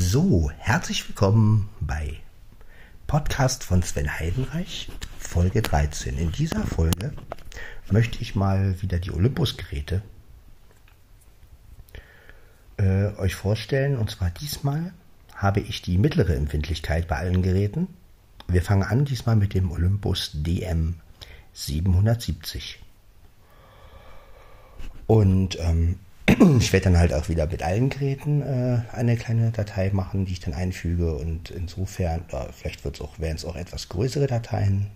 So, herzlich willkommen bei Podcast von Sven Heidenreich, Folge 13. In dieser Folge möchte ich mal wieder die Olympus-Geräte äh, euch vorstellen. Und zwar diesmal habe ich die mittlere Empfindlichkeit bei allen Geräten. Wir fangen an diesmal mit dem Olympus DM 770. Und ähm, ich werde dann halt auch wieder mit allen Geräten äh, eine kleine Datei machen, die ich dann einfüge. Und insofern, äh, vielleicht auch, werden es auch etwas größere Dateien.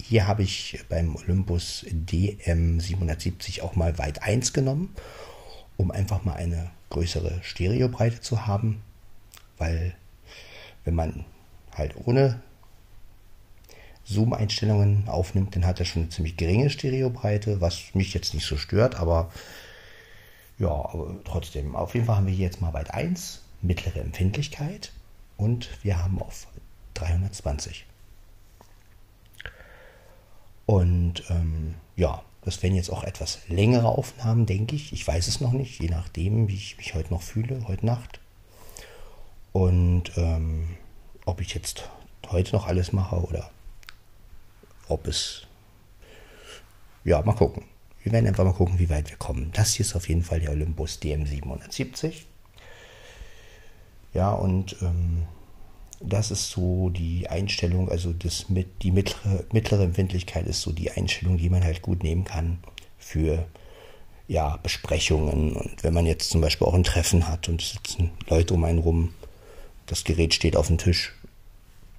Hier habe ich beim Olympus DM770 auch mal weit 1 genommen, um einfach mal eine größere Stereobreite zu haben. Weil wenn man halt ohne Zoom-Einstellungen aufnimmt, dann hat er schon eine ziemlich geringe Stereobreite, was mich jetzt nicht so stört, aber ja, aber trotzdem. Auf jeden Fall haben wir hier jetzt mal weit 1, mittlere Empfindlichkeit und wir haben auf 320. Und ähm, ja, das werden jetzt auch etwas längere Aufnahmen, denke ich. Ich weiß es noch nicht, je nachdem, wie ich mich heute noch fühle, heute Nacht. Und ähm, ob ich jetzt heute noch alles mache oder ob es. Ja, mal gucken. Wir werden einfach mal gucken, wie weit wir kommen. Das hier ist auf jeden Fall der Olympus DM770. Ja, und ähm, das ist so die Einstellung, also das mit, die mittlere, mittlere Empfindlichkeit ist so die Einstellung, die man halt gut nehmen kann für ja, Besprechungen. Und wenn man jetzt zum Beispiel auch ein Treffen hat und es sitzen Leute um einen rum, das Gerät steht auf dem Tisch.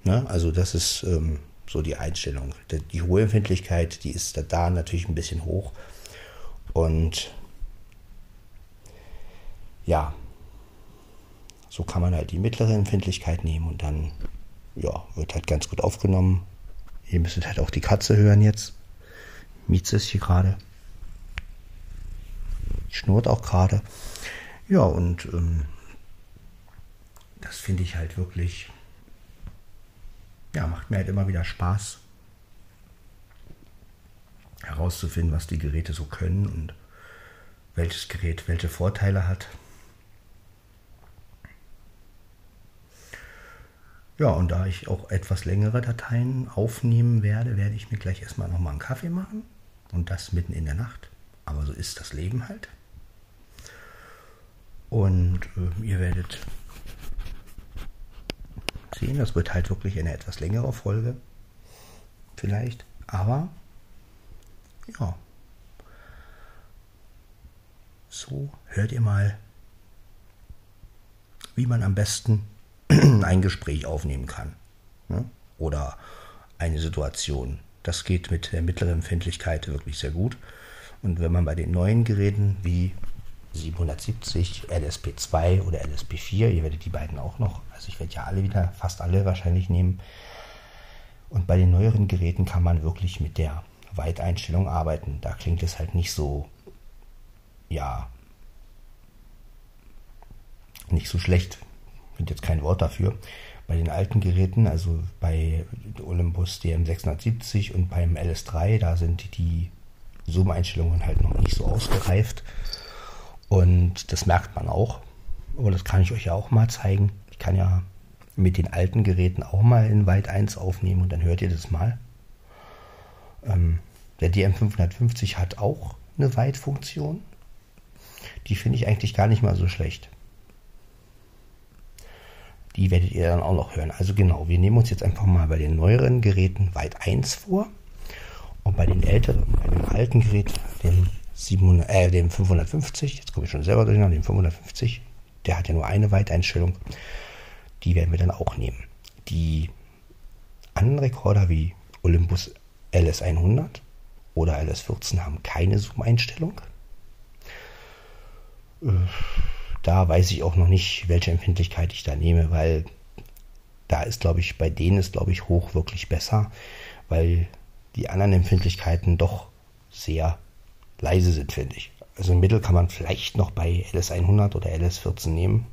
Ne? Also das ist ähm, so die Einstellung. Die hohe Empfindlichkeit, die ist da natürlich ein bisschen hoch. Und ja, so kann man halt die mittlere Empfindlichkeit nehmen und dann ja, wird halt ganz gut aufgenommen. Ihr müsstet halt auch die Katze hören jetzt. Mieze ist hier gerade. Schnurrt auch gerade. Ja, und ähm, das finde ich halt wirklich, ja, macht mir halt immer wieder Spaß, herauszufinden, was die Geräte so können und welches Gerät welche Vorteile hat. Ja, und da ich auch etwas längere Dateien aufnehmen werde, werde ich mir gleich erstmal nochmal einen Kaffee machen. Und das mitten in der Nacht. Aber so ist das Leben halt. Und äh, ihr werdet sehen, das wird halt wirklich eine etwas längere Folge. Vielleicht. Aber ja. So hört ihr mal, wie man am besten ein Gespräch aufnehmen kann. Ne? Oder eine Situation. Das geht mit der mittleren Empfindlichkeit wirklich sehr gut. Und wenn man bei den neuen Geräten wie 770, LSP2 oder LSP4, ihr werdet die beiden auch noch, also ich werde ja alle wieder, fast alle wahrscheinlich nehmen. Und bei den neueren Geräten kann man wirklich mit der Weiteinstellung arbeiten. Da klingt es halt nicht so, ja, nicht so schlecht. Ich finde jetzt kein Wort dafür. Bei den alten Geräten, also bei Olympus DM670 und beim LS3, da sind die Zoom-Einstellungen halt noch nicht so ausgereift. Und das merkt man auch. Aber das kann ich euch ja auch mal zeigen. Ich kann ja mit den alten Geräten auch mal in Weit 1 aufnehmen und dann hört ihr das mal. Ähm, der DM550 hat auch eine Weitfunktion. Die finde ich eigentlich gar nicht mal so schlecht. Die werdet ihr dann auch noch hören. Also genau, wir nehmen uns jetzt einfach mal bei den neueren Geräten Weit 1 vor. Und bei den älteren, bei dem alten Gerät, dem, 700, äh, dem 550, jetzt komme ich schon selber durcheinander, dem 550, der hat ja nur eine Weiteinstellung. Die werden wir dann auch nehmen. Die anderen Rekorder wie Olympus LS100 oder LS14 haben keine Zoom-Einstellung. Äh, da weiß ich auch noch nicht, welche Empfindlichkeit ich da nehme, weil da ist, glaube ich, bei denen ist, glaube ich, hoch wirklich besser, weil die anderen Empfindlichkeiten doch sehr leise sind, finde ich. Also im Mittel kann man vielleicht noch bei LS100 oder LS14 nehmen.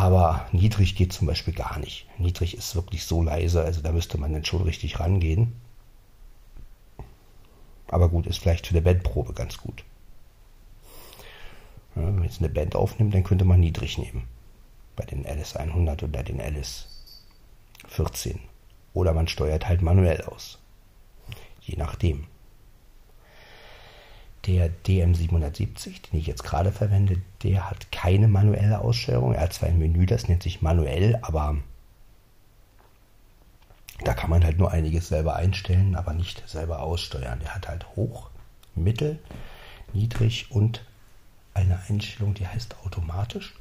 Aber niedrig geht zum Beispiel gar nicht. Niedrig ist wirklich so leise, also da müsste man dann schon richtig rangehen. Aber gut, ist vielleicht für eine Bandprobe ganz gut. Ja, wenn man jetzt eine Band aufnimmt, dann könnte man niedrig nehmen. bei den LS100 oder den LS14. Oder man steuert halt manuell aus. Je nachdem. Der DM770, den ich jetzt gerade verwende, der hat keine manuelle Aussteuerung. Er hat zwar ein Menü, das nennt sich manuell, aber da kann man halt nur einiges selber einstellen, aber nicht selber aussteuern. Der hat halt hoch, mittel, niedrig und eine Einstellung, die heißt automatisch.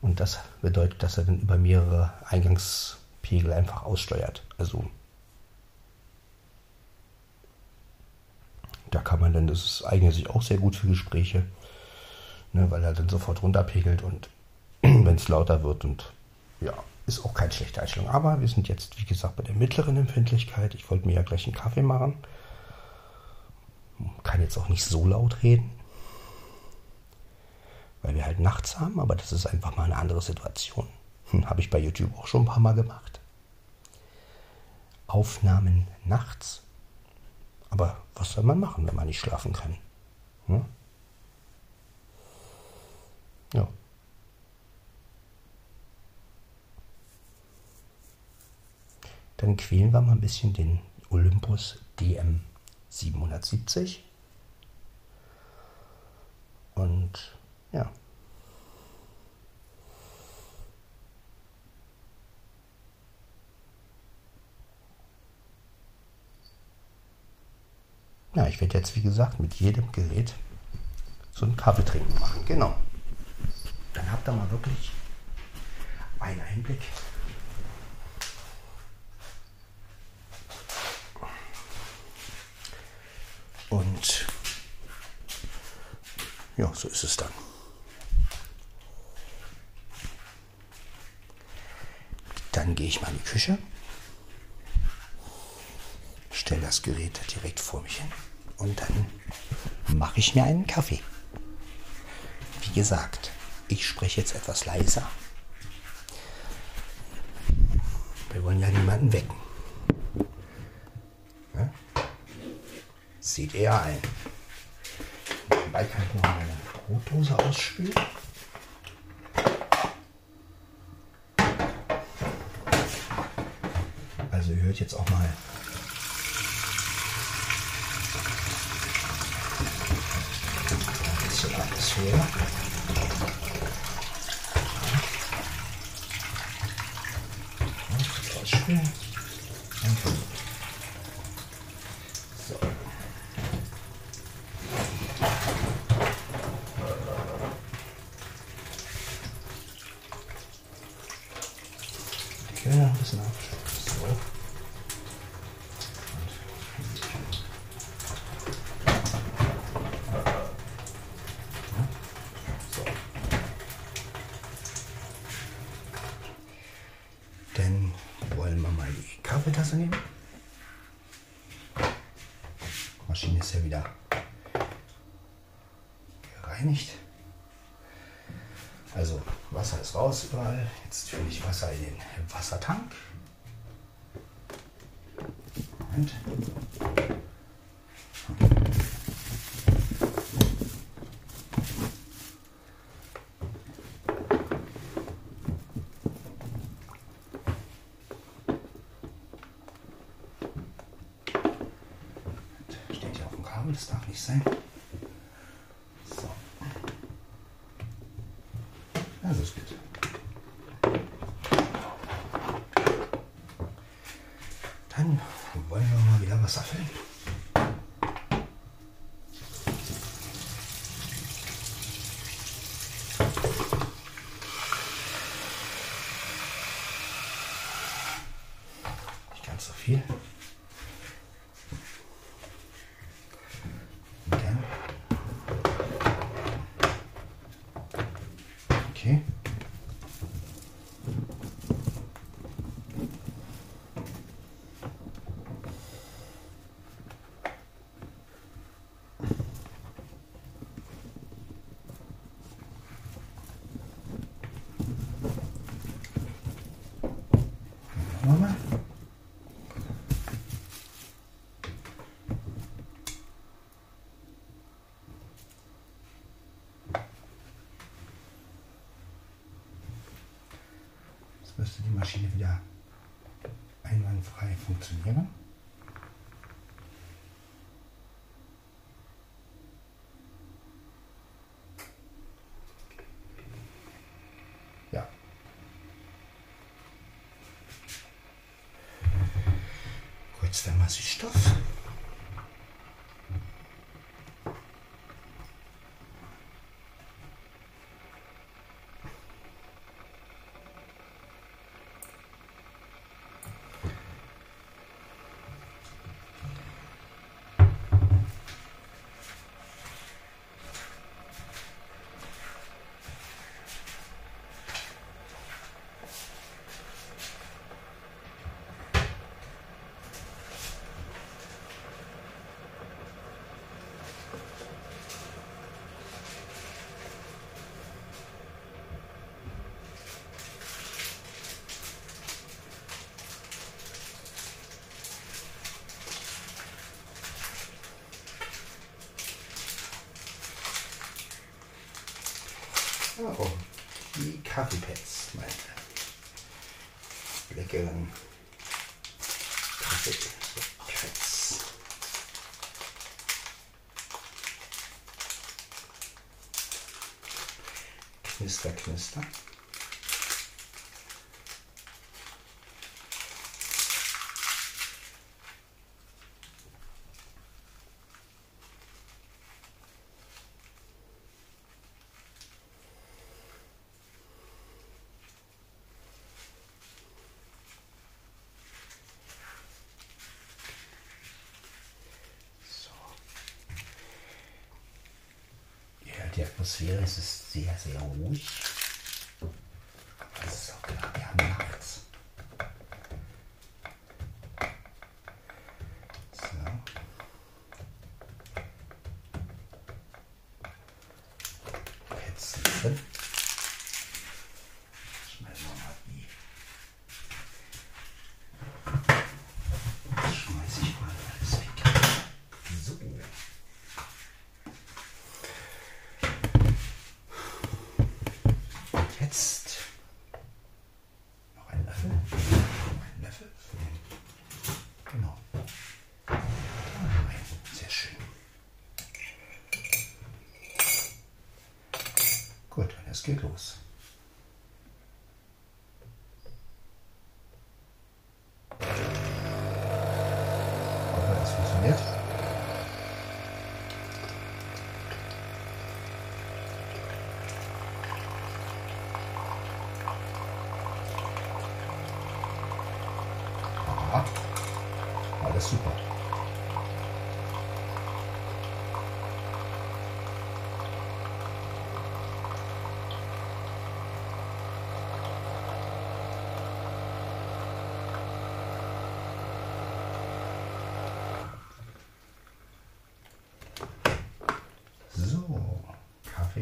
Und das bedeutet, dass er dann über mehrere Eingangspegel einfach aussteuert. Also da kann man dann, das eignet sich auch sehr gut für Gespräche, ne, weil er dann sofort runterpegelt und wenn es lauter wird und ja, ist auch keine schlechte Einstellung. Aber wir sind jetzt, wie gesagt, bei der mittleren Empfindlichkeit. Ich wollte mir ja gleich einen Kaffee machen. Kann jetzt auch nicht so laut reden, weil wir halt nachts haben, aber das ist einfach mal eine andere Situation. Hm, Habe ich bei YouTube auch schon ein paar Mal gemacht. Aufnahmen nachts. Aber was soll man machen, wenn man nicht schlafen kann? Hm? Ja. Dann quälen wir mal ein bisschen den Olympus DM 770. Und ja. Ja, ich werde jetzt, wie gesagt, mit jedem Gerät so einen Kaffee trinken machen. Genau. Dann habt ihr mal wirklich einen Einblick Und ja, so ist es dann. Dann gehe ich mal in die Küche, stelle das Gerät direkt vor mich hin und dann mache ich mir einen Kaffee. Wie gesagt, ich spreche jetzt etwas leiser. Wir wollen ja niemanden wecken. Sieht er ein. Nebenbei kann ich noch meine Brotdose ausspülen. Also ihr hört jetzt auch mal ein bisschen Atmosphäre. Ausspülen. Ja, ein bisschen ab. So. So. Dann wollen wir mal die Kaffeetasse nehmen. Maschine ist ja wieder gereinigt. Also Überall. Jetzt fülle ich Wasser in den Wassertank. Und Okay. Waschmaschine wieder einwandfrei funktionieren. Warum? Die Kaffeepads, meine leckeren Kaffeepads. Knister, knister. Atmosphäre, es ist sehr, sehr ruhig. Es ist auch gerade wir nachts. So. Jetzt sind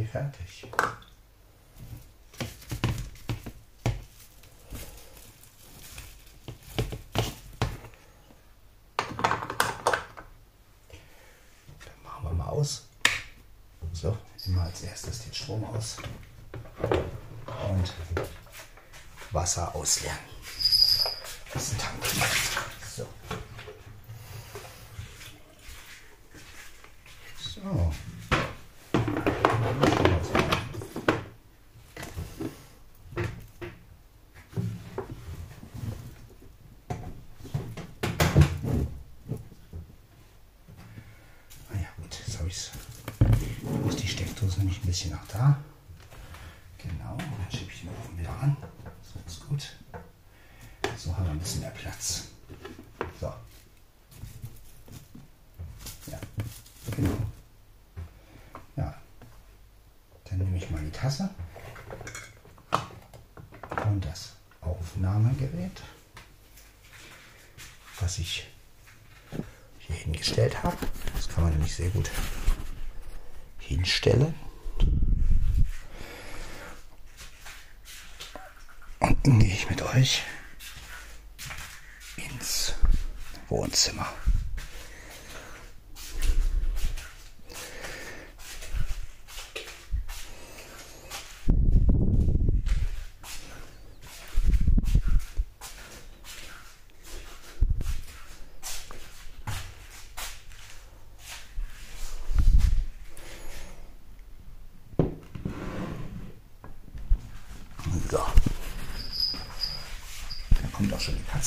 fertig. Dann machen wir mal aus. So, immer als erstes den Strom aus und Wasser ausleeren. Das ist ein Tank.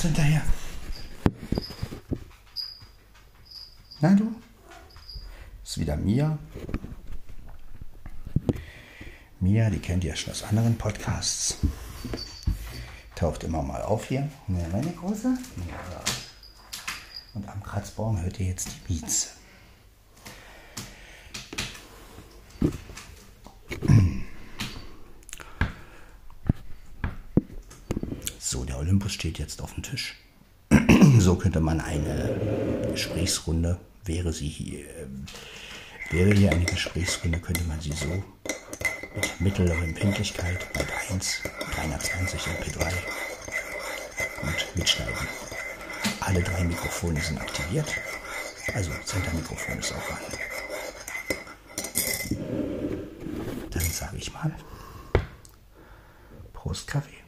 Katze hinterher. Na du? Ist wieder Mia. Mia, die kennt ihr schon aus anderen Podcasts. Taucht immer mal auf hier. Ja, meine Große. Ja. Und am Kratzbaum hört ihr jetzt die Mieze. So, der Olympus steht jetzt auf dem Tisch. so könnte man eine Gesprächsrunde, wäre sie hier, wäre hier eine Gesprächsrunde, könnte man sie so mit mittlerer Empfindlichkeit, Byte 1, 320 MP3 und mitschneiden. Alle drei Mikrofone sind aktiviert, also Center-Mikrofon ist auch an. Dann sage ich mal, Prost Kaffee.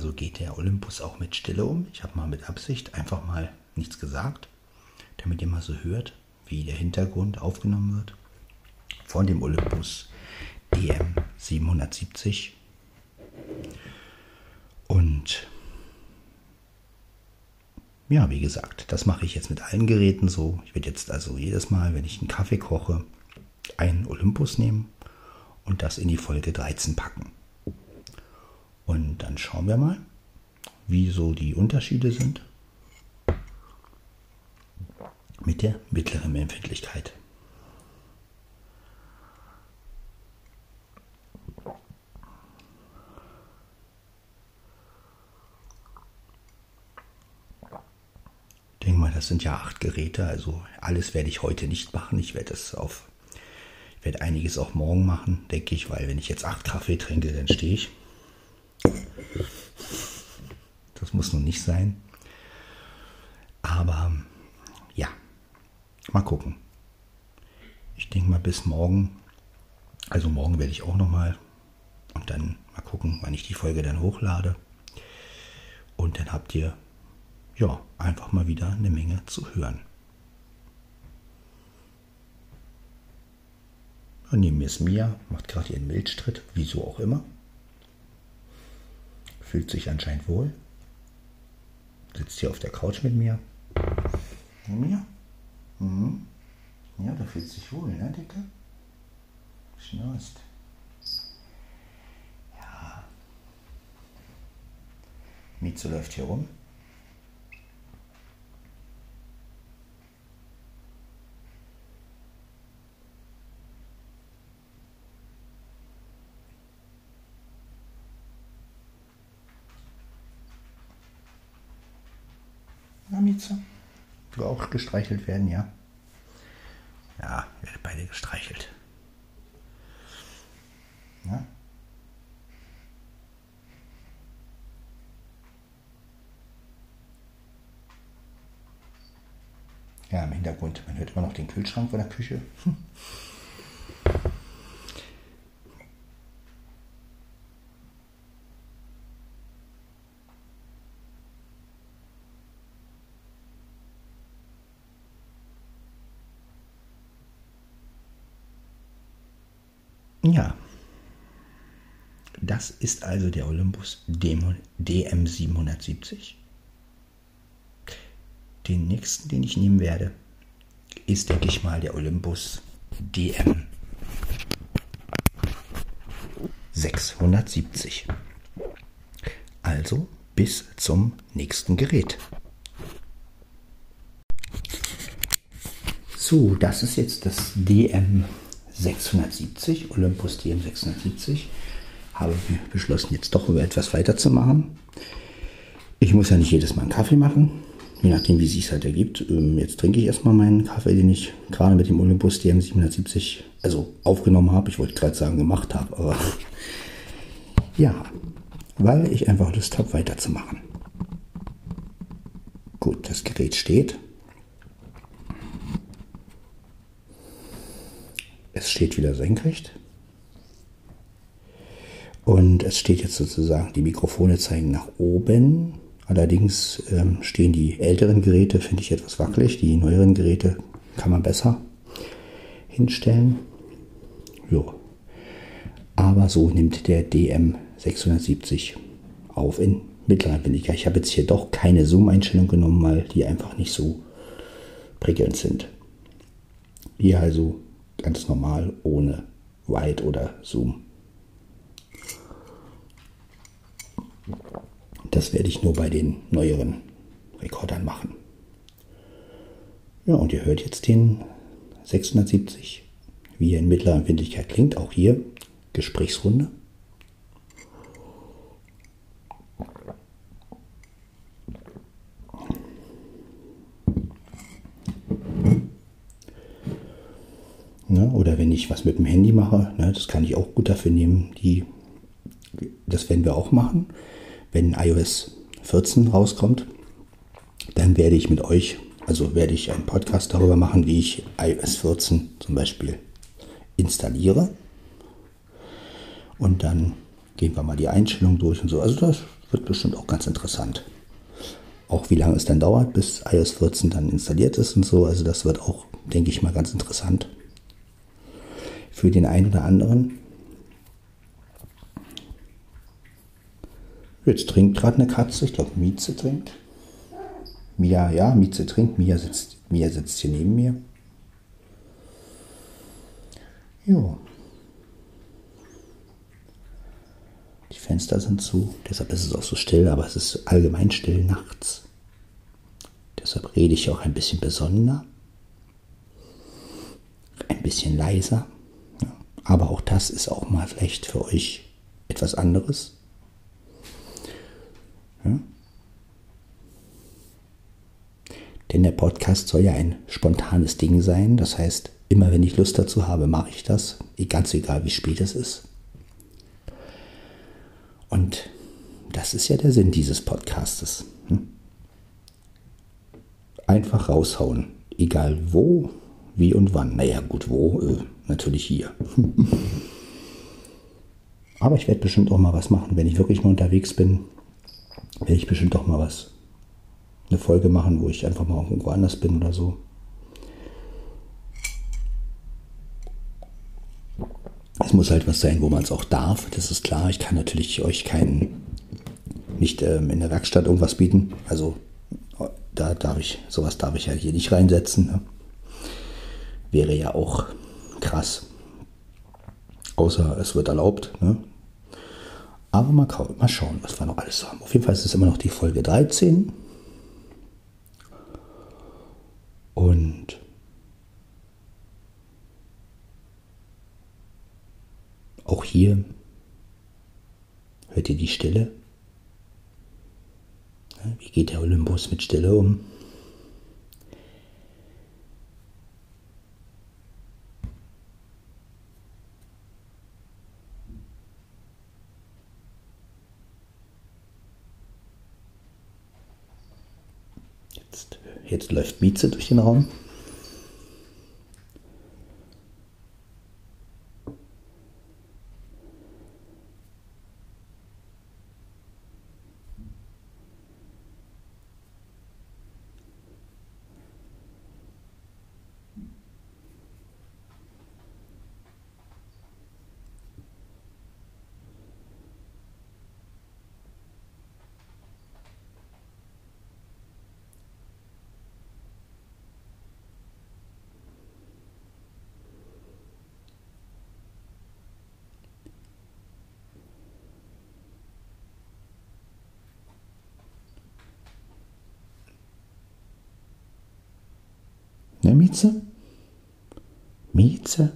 Ja, so geht der Olympus auch mit Stille um. Ich habe mal mit Absicht einfach mal nichts gesagt, damit ihr mal so hört, wie der Hintergrund aufgenommen wird. Von dem Olympus DM 770. Und ja, wie gesagt, das mache ich jetzt mit allen Geräten so. Ich werde jetzt also jedes Mal, wenn ich einen Kaffee koche, einen Olympus nehmen und das in die Folge 13 packen. Und dann schauen wir mal, wie so die Unterschiede sind mit der mittleren Empfindlichkeit. Ich denke mal, das sind ja acht Geräte, also alles werde ich heute nicht machen. Ich werde es auf, ich werde einiges auch morgen machen, denke ich, weil wenn ich jetzt acht Kaffee trinke, dann stehe ich. Das muss nun nicht sein. Aber ja, mal gucken. Ich denke mal bis morgen. Also morgen werde ich auch noch mal und dann mal gucken, wann ich die Folge dann hochlade. Und dann habt ihr ja einfach mal wieder eine Menge zu hören. Und neben mir ist Mia, macht gerade ihren Milchstritt, wieso auch immer fühlt sich anscheinend wohl. Sitzt hier auf der Couch mit mir. Mit mir? Mhm. Ja, du fühlst dich wohl, ne, Dicke? Schnurst. Ja. Mietze läuft hier rum. Mieze? Du auch gestreichelt werden, ja? Ja, werdet beide gestreichelt. Ja? Ja, im Hintergrund, man hört immer noch den Kühlschrank von der Küche. Hm. Ja, das ist also der Olympus DM770. Den nächsten, den ich nehmen werde, ist, denke ich mal, der Olympus DM 670. Also bis zum nächsten Gerät. So, das ist jetzt das DM 670, Olympus DM 670. Habe beschlossen, jetzt doch etwas weiterzumachen. Ich muss ja nicht jedes Mal einen Kaffee machen, je nachdem, wie es sich halt ergibt. Ähm, jetzt trinke ich erstmal meinen Kaffee, den ich gerade mit dem Olympus DM 770 also aufgenommen habe. Ich wollte gerade sagen, gemacht habe, aber ja, weil ich einfach Lust habe, weiterzumachen. Gut, das Gerät steht. Es steht wieder senkrecht. Und es steht jetzt sozusagen, die Mikrofone zeigen nach oben. Allerdings ähm, stehen die älteren Geräte, finde ich, etwas wackelig. Die neueren Geräte kann man besser hinstellen. Jo. Aber so nimmt der DM 670 auf in mittlerer Geschwindigkeit. Ich habe jetzt hier doch keine Zoom-Einstellung genommen, weil die einfach nicht so prickelnd sind. Hier also ganz normal ohne Wide oder Zoom. Das werde ich nur bei den neueren Rekordern machen. Ja, und ihr hört jetzt den 670, wie er in mittlerer Empfindlichkeit klingt. Auch hier Gesprächsrunde. Ne? Oder wenn ich was mit dem Handy mache, ne, das kann ich auch gut dafür nehmen. Die, das werden wir auch machen. Wenn iOS 14 rauskommt, dann werde ich mit euch, also werde ich einen Podcast darüber machen, wie ich iOS 14 zum Beispiel installiere. Und dann gehen wir mal die Einstellungen durch und so. Also das wird bestimmt auch ganz interessant. Auch wie lange es dann dauert, bis iOS 14 dann installiert ist und so. Also das wird auch, denke ich mal, ganz interessant für den einen oder anderen. Jetzt trinkt gerade eine Katze, ich glaube Mieze trinkt. Mia, ja, Mieze trinkt, Mia sitzt, Mia sitzt hier neben mir. Ja. Die Fenster sind zu, deshalb ist es auch so still, aber es ist allgemein still nachts. Deshalb rede ich auch ein bisschen besonderer, ein bisschen leiser. Aber auch das ist auch mal vielleicht für euch etwas anderes. Ja? Denn der Podcast soll ja ein spontanes Ding sein. Das heißt, immer wenn ich Lust dazu habe, mache ich das. Ganz egal, wie spät es ist. Und das ist ja der Sinn dieses Podcastes. Hm? Einfach raushauen. Egal wo, wie und wann. Naja, gut, wo? Äh, natürlich hier. Aber ich werde bestimmt auch mal was machen, wenn ich wirklich mal unterwegs bin. Werde ich bestimmt auch mal was. Eine Folge machen, wo ich einfach mal irgendwo anders bin oder so. Es muss halt was sein, wo man es auch darf. Das ist klar. Ich kann natürlich euch keinen, nicht ähm, in der Werkstatt irgendwas bieten. Also da darf ich, sowas darf ich ja hier nicht reinsetzen. Ne? Wäre ja auch krass. Außer es wird erlaubt. Ne? Aber mal, mal schauen, was wir noch alles haben. Auf jeden Fall ist es immer noch die Folge 13. Und auch hier hört ihr die Stille. Wie geht der Olympus mit Stille um? Jetzt läuft Mieze durch den Raum. Mieze? Mieze?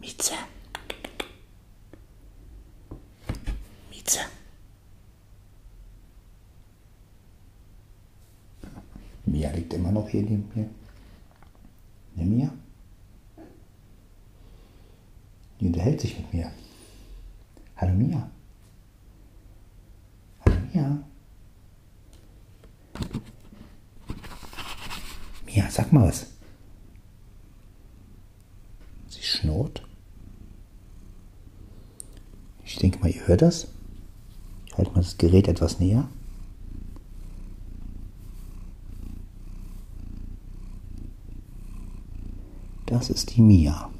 Mieze? Mieze? Mia liegt immer noch hier neben mir. Ne, Mia? Die unterhält sich mit mir. Hallo Mia. Hallo Mia. Mia, sag mal was. Sie schnurrt. Ich denke mal, ihr hört das. Ich halte mal das Gerät etwas näher. Das ist die Mia.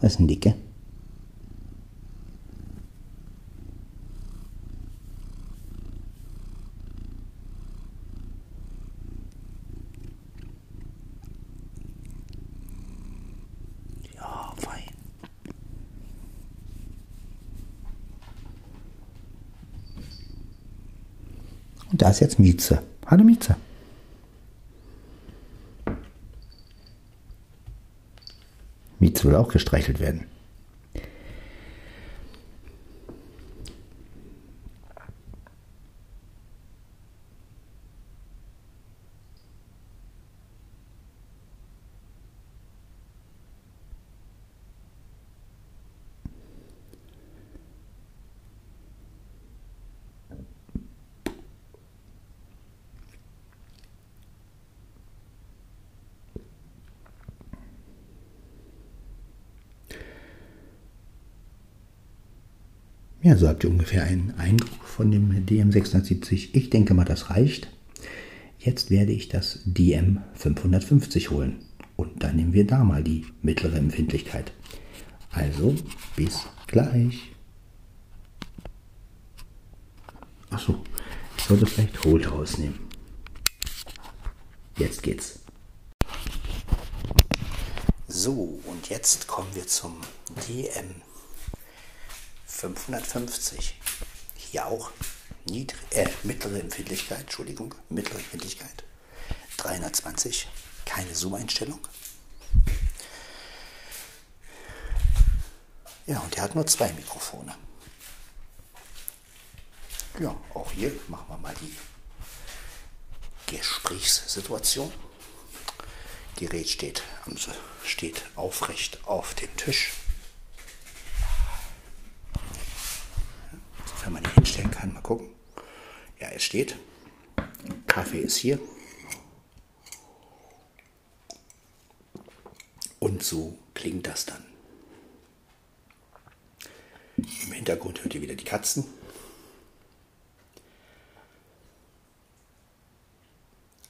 Was ist denn Dicke? Ja, fein. Ist jetzt Mieze. Hallo Mieze. Mieze will auch gestreichelt werden. Ja, so habt ihr ungefähr einen Eindruck von dem DM670. Ich denke mal, das reicht. Jetzt werde ich das DM550 holen. Und dann nehmen wir da mal die mittlere Empfindlichkeit. Also, bis gleich. Achso, ich sollte vielleicht Holt rausnehmen. Jetzt geht's. So, und jetzt kommen wir zum DM 550. Hier auch niedrig, äh, mittlere Empfindlichkeit, Entschuldigung, mittlere Empfindlichkeit. 320, keine Zoom-Einstellung. Ja, und er hat nur zwei Mikrofone. Ja, auch hier machen wir mal die Gesprächssituation. Gerät steht, steht aufrecht auf dem Tisch. Wenn man ihn hinstellen kann. Mal gucken. Ja, es steht. Kaffee ist hier. Und so klingt das dann. Im Hintergrund hört ihr wieder die Katzen.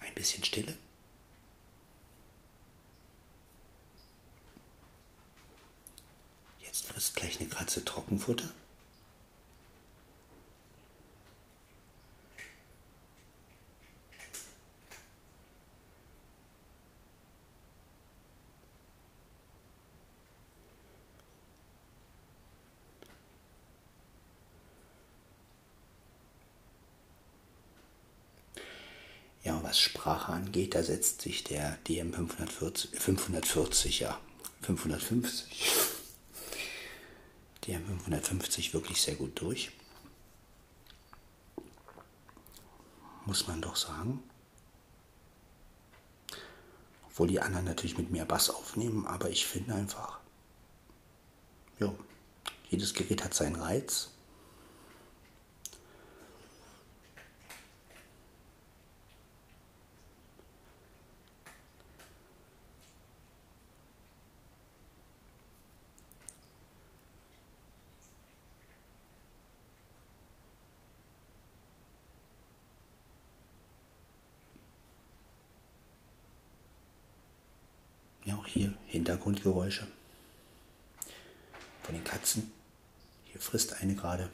Ein bisschen Stille. Jetzt frisst gleich eine Katze Trockenfutter. Ja, was Sprache angeht, da setzt sich der DM 540, 540 ja, 550, DM 550 wirklich sehr gut durch. Muss man doch sagen. Obwohl die anderen natürlich mit mehr Bass aufnehmen, aber ich finde einfach, ja, jedes Gerät hat seinen Reiz. Auch hier Hintergrundgeräusche von den Katzen. Hier frisst eine gerade.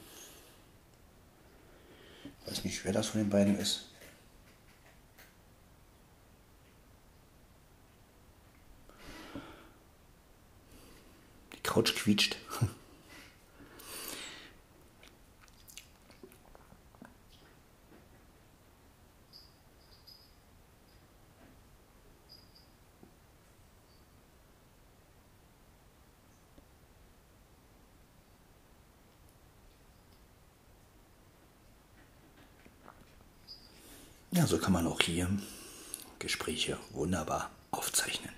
Ich weiß nicht, wer das von den beiden ist. Die Couch quietscht. Ja, so kann man auch hier Gespräche wunderbar aufzeichnen.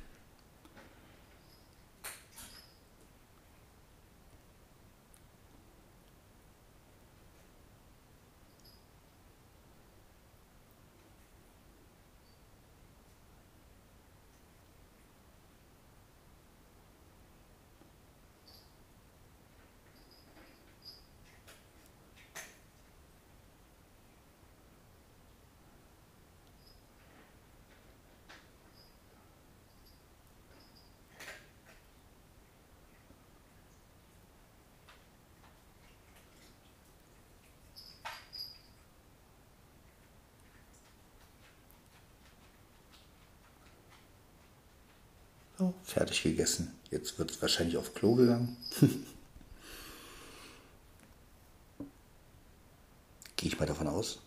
Fertig gegessen. Jetzt wird es wahrscheinlich auf Klo gegangen. Gehe ich mal davon aus.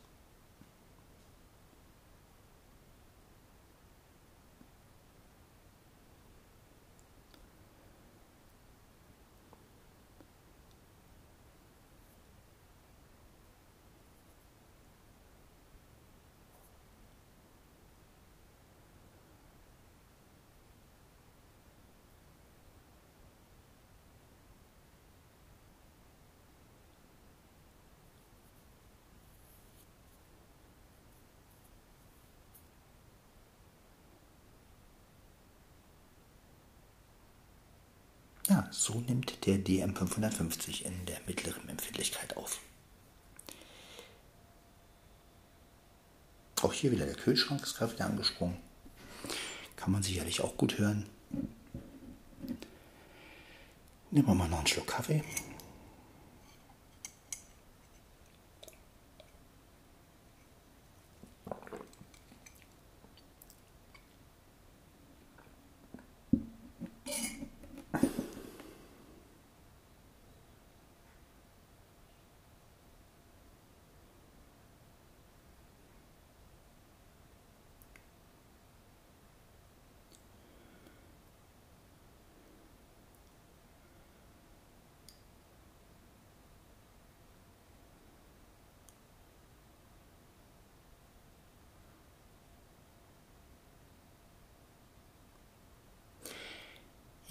Ja, so nimmt der DM550 in der mittleren Empfindlichkeit auf. Auch hier wieder der Kühlschrank ist gerade wieder angesprungen. Kann man sicherlich auch gut hören. Nehmen wir mal noch einen Schluck Kaffee.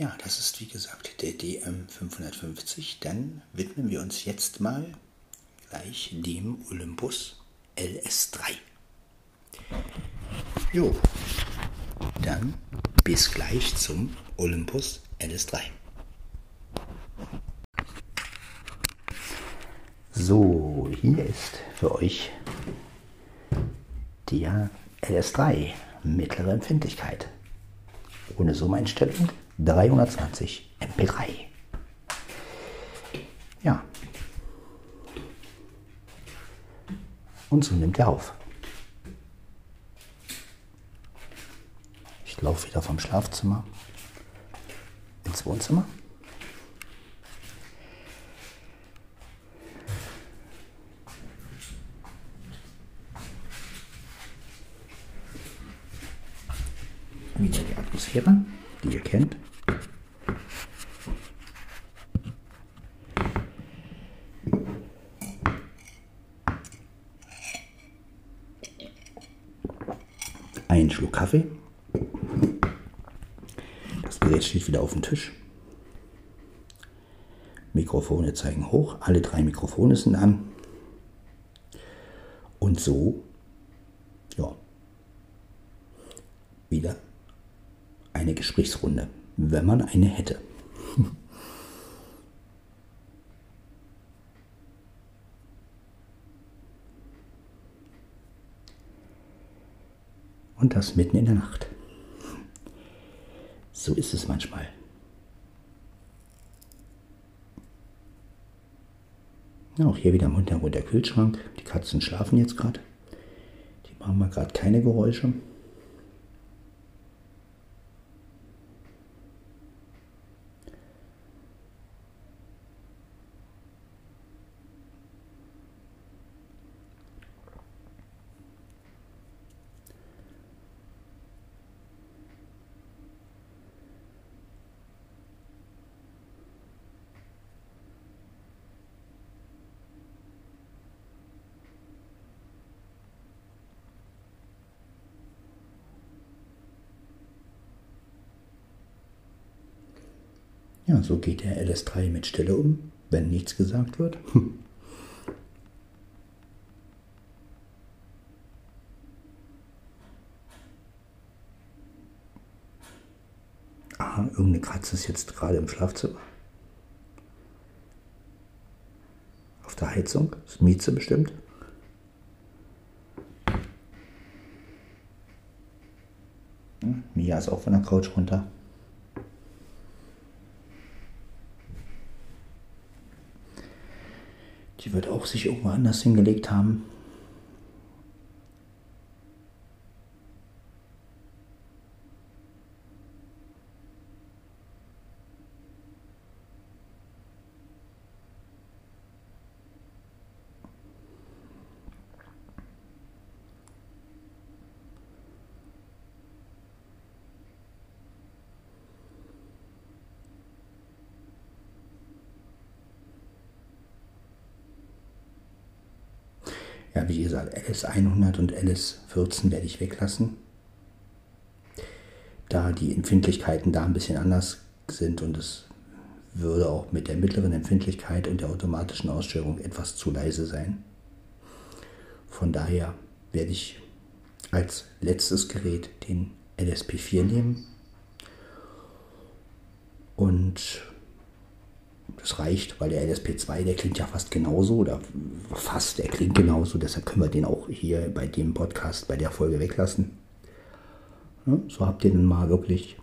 Ja, das ist wie gesagt der DM550. Dann widmen wir uns jetzt mal gleich dem Olympus LS3. Jo, dann bis gleich zum Olympus LS3. So, hier ist für euch der LS3 mittlere Empfindlichkeit. Ohne Summeinstellung 320 MP3. Ja. Und so nimmt er auf. Ich laufe wieder vom Schlafzimmer ins Wohnzimmer. Wieder die Atmosphäre, die ihr kennt. Ein Schluck Kaffee. Gerät steht wieder auf dem Tisch. Mikrofone zeigen hoch. Alle drei Mikrofone sind an. Und so, ja, wieder eine Gesprächsrunde, wenn man eine hätte. Und das mitten in der Nacht. So ist es manchmal. Auch hier wieder im Hintergrund der Kühlschrank. Die Katzen schlafen jetzt gerade. Die machen mal gerade keine Geräusche. Ja, so geht der LS3 mit Stille um, wenn nichts gesagt wird. Aha, irgendeine Katze ist jetzt gerade im Schlafzimmer. Auf der Heizung. Das ist Mieze bestimmt. Hm, Mia ist auch von der Couch runter. Die wird auch sich irgendwo anders hingelegt haben. Ja, wie gesagt, LS100 und LS14 werde ich weglassen, da die Empfindlichkeiten da ein bisschen anders sind und es würde auch mit der mittleren Empfindlichkeit und der automatischen Aussteuerung etwas zu leise sein. Von daher werde ich als letztes Gerät den LSP4 nehmen und das reicht, weil der LSP2, der klingt ja fast genauso oder fast, der klingt genauso. Deshalb können wir den auch hier bei dem Podcast, bei der Folge weglassen. Ja, so habt ihr dann mal wirklich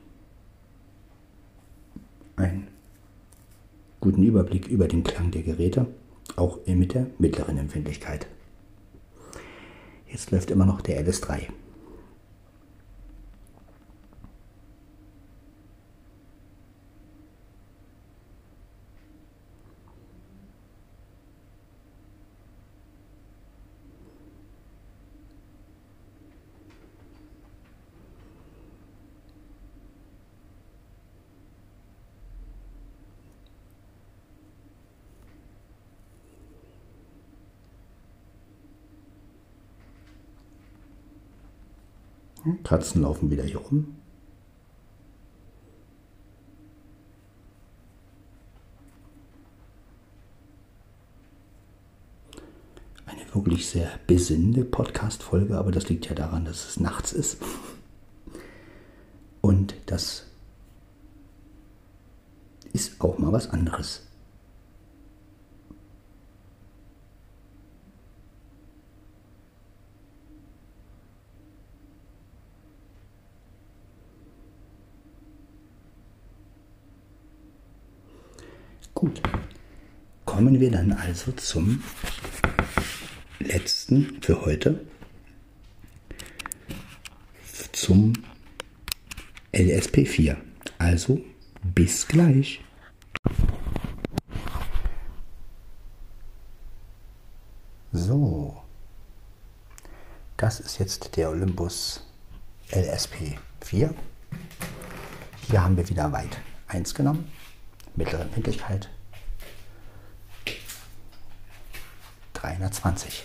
einen guten Überblick über den Klang der Geräte, auch mit der mittleren Empfindlichkeit. Jetzt läuft immer noch der LS3. Katzen laufen wieder hier rum. Eine wirklich sehr besinnende Podcast-Folge, aber das liegt ja daran, dass es nachts ist. Und das ist auch mal was anderes. Gut, kommen wir dann also zum letzten für heute, zum LSP4. Also bis gleich. So, das ist jetzt der Olympus LSP4. Hier haben wir wieder weit 1 genommen mittlere Empfindlichkeit 320.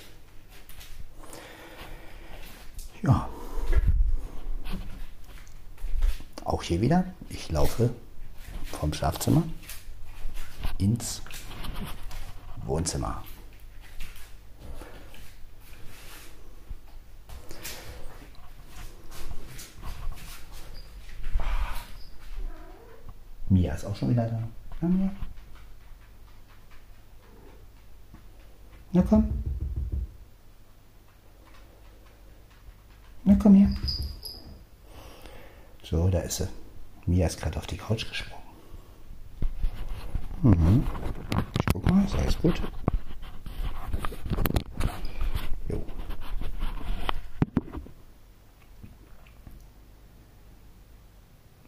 Ja. Auch hier wieder, ich laufe vom Schlafzimmer ins Wohnzimmer. Mia ist auch schon wieder da. Ja, Mia. Na komm. Na komm her. So, da ist sie. Mia ist gerade auf die Couch gesprungen. Mhm. Ich guck mal, ist alles gut? Jo.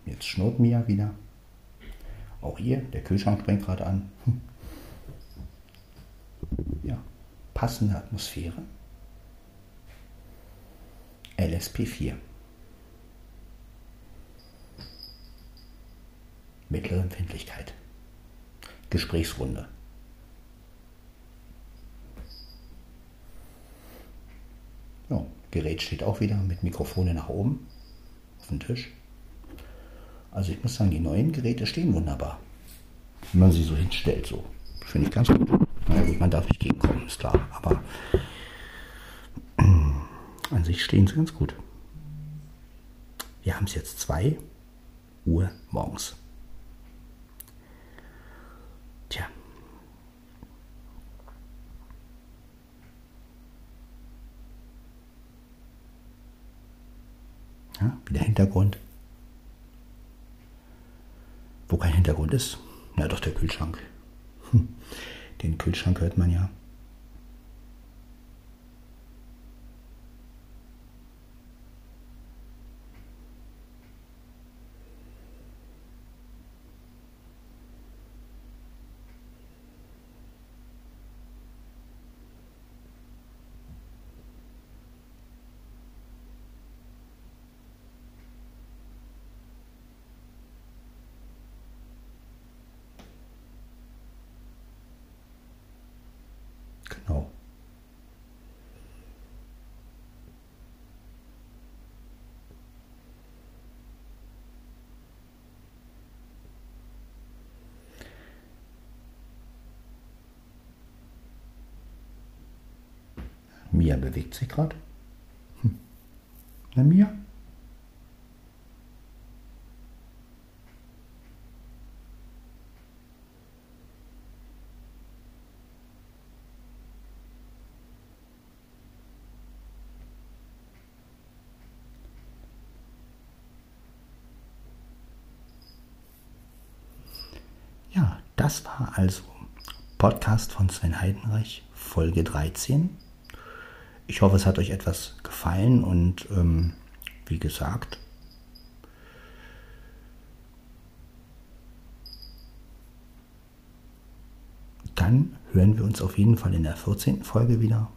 Jetzt schnurrt Mia wieder. Auch hier, der Kühlschrank springt gerade an. Hm. Ja, passende Atmosphäre. LSP4. Mittlere Empfindlichkeit. Gesprächsrunde. Ja, Gerät steht auch wieder mit Mikrofone nach oben auf dem Tisch. Also ich muss sagen, die neuen Geräte stehen wunderbar. wenn man sie so hinstellt. So. Finde ich ganz gut. Man darf nicht gegenkommen, ist klar. Aber an sich stehen sie ganz gut. Wir haben es jetzt 2 Uhr morgens. Tja. Ja, wie der Hintergrund. Wo kein Hintergrund ist, na doch der Kühlschrank. Hm. Den Kühlschrank hört man ja. Genau. Mia bewegt sich gerade. Hm. Na Mia? Ja, das war also Podcast von Sven Heidenreich, Folge 13. Ich hoffe, es hat euch etwas gefallen und ähm, wie gesagt, dann hören wir uns auf jeden Fall in der 14. Folge wieder.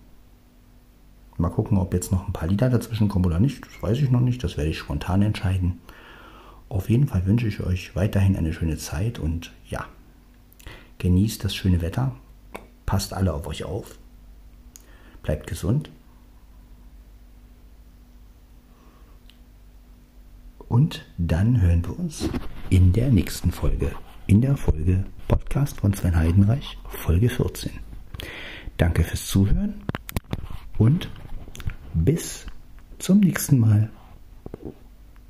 Mal gucken, ob jetzt noch ein paar Lieder dazwischen kommen oder nicht. Das weiß ich noch nicht. Das werde ich spontan entscheiden. Auf jeden Fall wünsche ich euch weiterhin eine schöne Zeit und ja, genießt das schöne Wetter. Passt alle auf euch auf. Bleibt gesund. Und dann hören wir uns in der nächsten Folge. In der Folge Podcast von Sven Heidenreich, Folge 14. Danke fürs Zuhören und bis zum nächsten Mal.